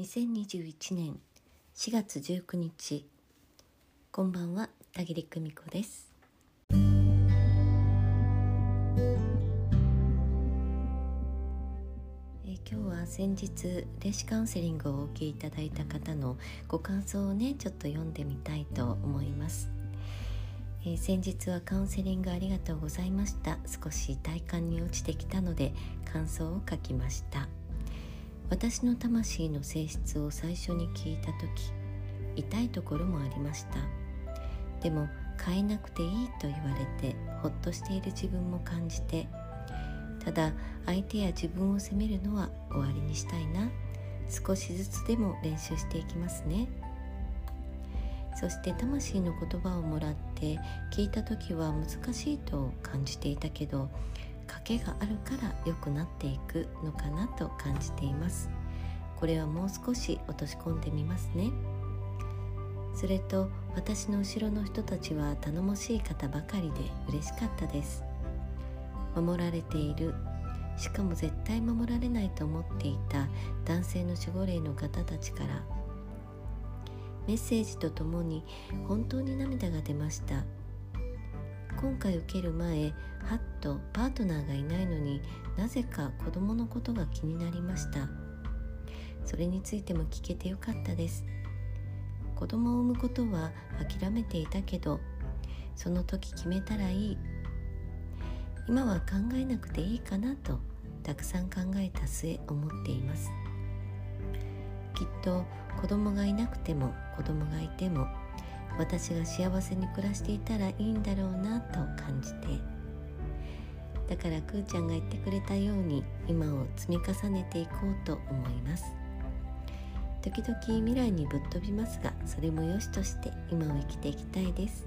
2021年4月19日こんばんは田切久美子です。え今日は先日霊視カウンセリングをお受けいただいた方のご感想をねちょっと読んでみたいと思います。え、先日はカウンセリングありがとうございました。少し体感に落ちてきたので感想を書きました。私の魂の性質を最初に聞いた時痛いところもありました。でも変えなくていいと言われてほっとしている自分も感じてただ相手や自分を責めるのは終わりにしたいな。少しずつでも練習していきますね。そして魂の言葉をもらって聞いた時は難しいと感じていたけど賭けがあるから良くなっていくのかなと感じています。これはもう少し落とし込んでみますね。それと私の後ろの人たちは頼もしい方ばかりで嬉しかったです。守られている。しかも絶対守られないと思っていた男性の守護霊の方たちからメッセージとともに本当に涙が出ました。今回受ける前はっとパートナーがいないのになぜか子供のことが気になりました。それについても聞けてよかったです。子供を産むことは諦めていたけどその時決めたらいい。今は考えなくていいかなとたくさん考えた末思っています。きっと子供がいなくても子供がいても私が幸せに暮らしていたらいいんだろうなと感じて。だからくーちゃんが言ってくれたように今を積み重ねていこうと思います。時々未来にぶっ飛びますがそれも良しとして今を生きていきたいです。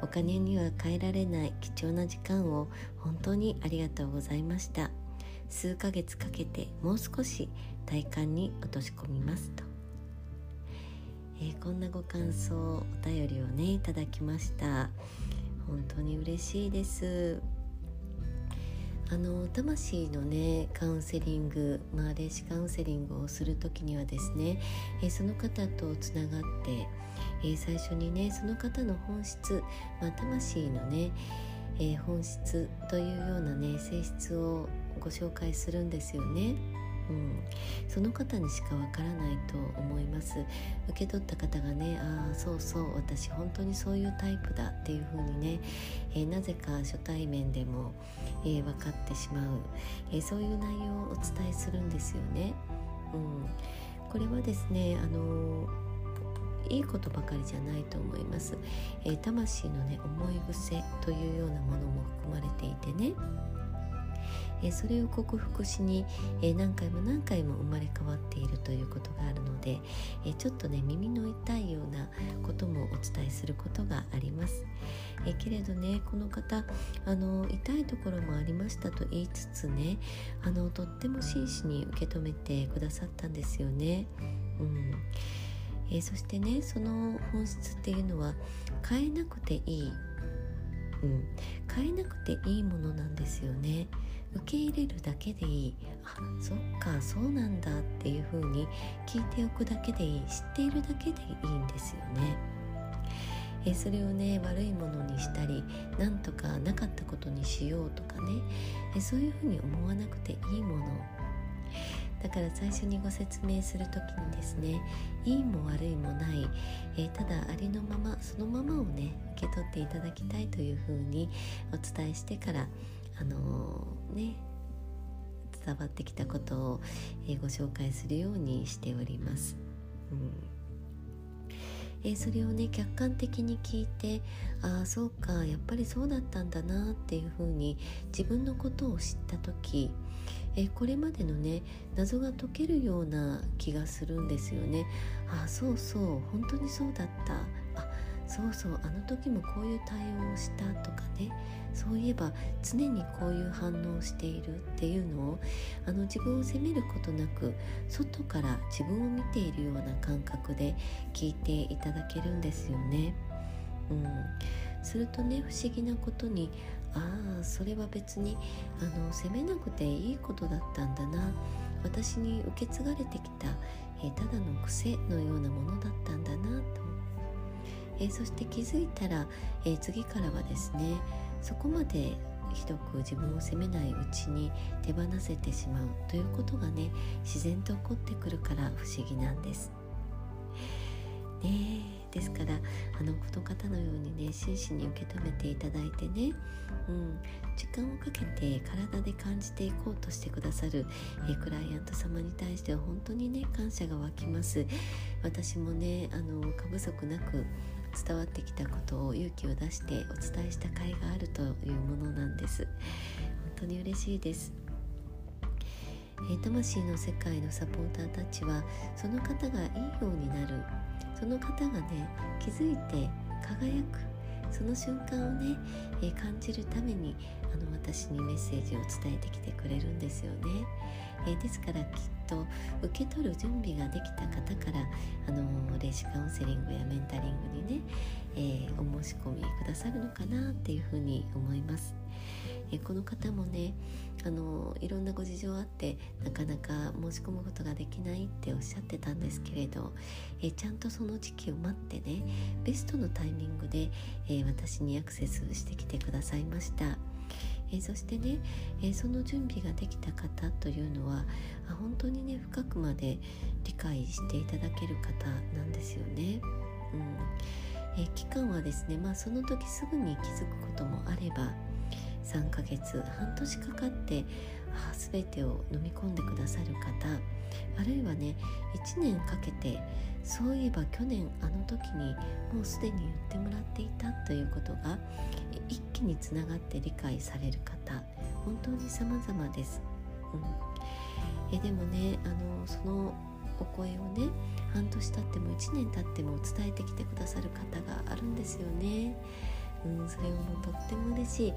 お金には変えられない貴重な時間を本当にありがとうございました。数ヶ月かけてもう少し体感に落とし込みますと。えー、こんなご感想お便りをねいただきました本当に嬉しいですあの魂のねカウンセリング、まあ、霊視カウンセリングをする時にはですね、えー、その方とつながって、えー、最初にねその方の本質、まあ、魂のね、えー、本質というようなね性質をご紹介するんですよね。うん、その方にしかわからないと思います。受け取った方がねああそうそう私本当にそういうタイプだっていう風にね、えー、なぜか初対面でも、えー、分かってしまう、えー、そういう内容をお伝えするんですよね、うん、これはですねあのいいことばかりじゃないと思います、え魂のね思い癖というようなものも含まれていてね。えそれを克服しに、え何回も何回も生まれ変わっているということがあるので、えちょっとね耳の痛いようなこともお伝えすることがあります、えけれどねこの方あの痛いところもありましたと言いつつねあのとっても真摯に受け止めてくださったんですよね。うんえー、そしてねその本質っていうのは変えなくていい、うん、変えなくていいものなんですよね。受け入れるだけでいい。あそっかそうなんだっていう風に聞いておくだけでいい。知っているだけでいいんですよね。えそれをね悪いものにしたりなんとかなかったことにしようとかね。えそういうふうに思わなくていいもの。だから最初にご説明する時にですねいいも悪いもない、えただありのままそのままをね受け取っていただきたいというふうにお伝えしてからあの、ね伝わってきたことを、え、ご紹介するようにしております。うんえー、それをね客観的に聞いてああそうかやっぱりそうだったんだなっていうふうに自分のことを知った時、えー、これまでのね謎が解けるような気がするんですよね。ああそうそう本当にそうだったそうそうあの時もこういう対応をしたとかね。そういえば常にこういう反応をしているっていうのをあの自分を責めることなく外から自分を見ているような感覚で聞いていただけるんですよね。うん、するとね不思議なことにああそれは別にあの責めなくていいことだったんだな。私に受け継がれてきた、えただの癖のようなものだったんだなと、えそして気づいたら、え次からはですねそこまでひどく自分を責めないうちに手放せてしまうということがね自然と起こってくるから不思議なんです。ねですからあのこの方のようにね真摯に受け止めていただいてね、うん、時間をかけて体で感じていこうとしてくださる、えクライアント様に対しては本当にね感謝が湧きます私もねあの過不足なく伝わってきたことを勇気を出してお伝えした甲斐があるというものなんです。本当に嬉しいです。え魂の世界のサポーターたちはその方がいいようになる。その方がね気づいて輝く。その瞬間をね、えー、感じるためにあの私にメッセージを伝えてきてくれるんですよね、えー、ですからきっと受け取る準備ができた方からあの霊視カウンセリングやメンタリングにね、えー、お申し込みくださるのかなっていうふうに思います、えこの方もねあのいろんなご事情あってなかなか申し込むことができないっておっしゃってたんですけれど、えちゃんとその時期を待ってねベストのタイミングで、え私にアクセスしてきてくださいました。えそしてね、えその準備ができた方というのはあ本当にね深くまで理解していただける方なんですよね。うんえ期間はですね、まあ、その時すぐに気づくこともあれば3ヶ月半年かかってあ全てを飲み込んでくださる方あるいはね1年かけてそういえば去年あの時にもうすでに言ってもらっていたということが一気につながって理解される方本当に様々です、うん、えでもねあのそのお声をね半年経っても1年経っても伝えてきてくださる方があるんですよね。うん、それもとっても嬉しい、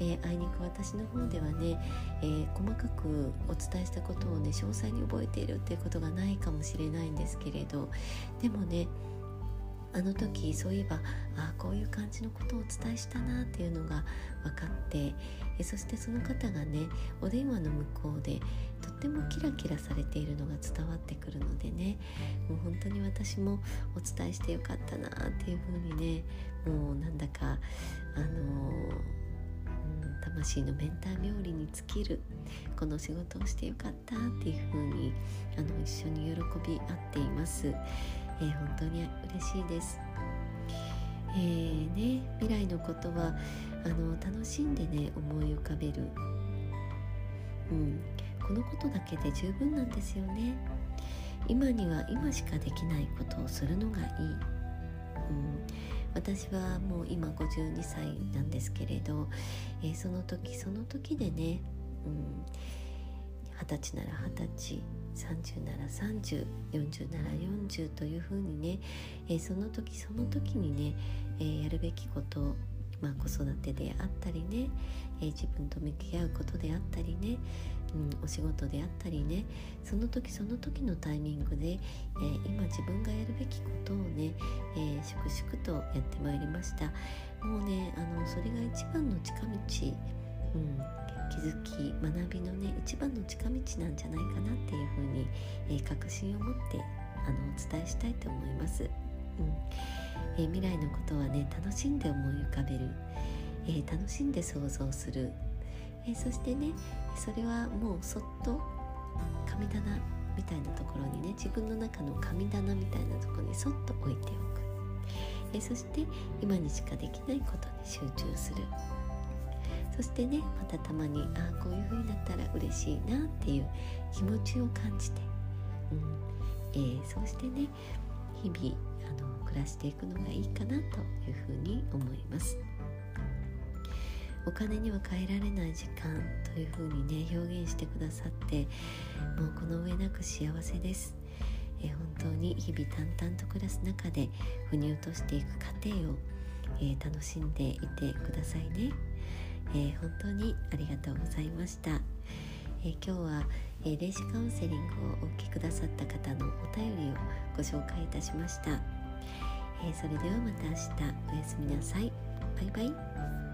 えー、あいにく私の方ではね、えー、細かくお伝えしたことをね詳細に覚えているっていうことがないかもしれないんですけれど。でもねあの時そういえばあこういう感じのことをお伝えしたなっていうのが分かってえそしてその方がねお電話の向こうでとってもキラキラされているのが伝わってくるのでねもう本当に私もお伝えしてよかったなっていう風にねもうなんだかあの魂のメンター冥利に尽きるこの仕事をしてよかったっていう風にあの一緒に喜び合っています。えー、本当に嬉しいです。えー、ね、未来のことはあの楽しんでね思い浮かべる、うん、このことだけで十分なんですよね。今には今しかできないことをするのがいい。うん私はもう今52歳なんですけれど、えー、その時その時でね、うん、20歳なら20歳30なら3040なら40というふうにね、えー、その時その時にね、えー、やるべきことまあ、子育てであったりね、えー、自分と向き合うことであったりね、うん、お仕事であったりねその時その時のタイミングで、えー、今自分がやるべきことをね、えー、粛々とやってまいりました。もうねあのそれが一番の近道、うん。気づき学びのね一番の近道なんじゃないかなっていうふうに、えー、確信を持ってあのお伝えしたいと思います、うん。えー、未来のことはね楽しんで思い浮かべる、えー、楽しんで想像する、えそしてねそれはもうそっと神棚みたいなところにね自分の中の神棚みたいなところにそっと置いておく、えそして今にしかできないことに集中する。そしてねまたたまにああこういう風になったら嬉しいなっていう気持ちを感じて、うんえー、そうしてね日々あの暮らしていくのがいいかなというふうに思います。お金には変えられない時間というふうにね表現してくださってもうこの上なく幸せです。えー、本当に日々淡々と暮らす中で腑に落としていく過程を、えー、楽しんでいてくださいね。えー、本当にありがとうございました、えー、今日は、えー、霊視カウンセリングをお受けくださった方のお便りをご紹介いたしました、えそれではまた明日。おやすみなさい。バイバイ。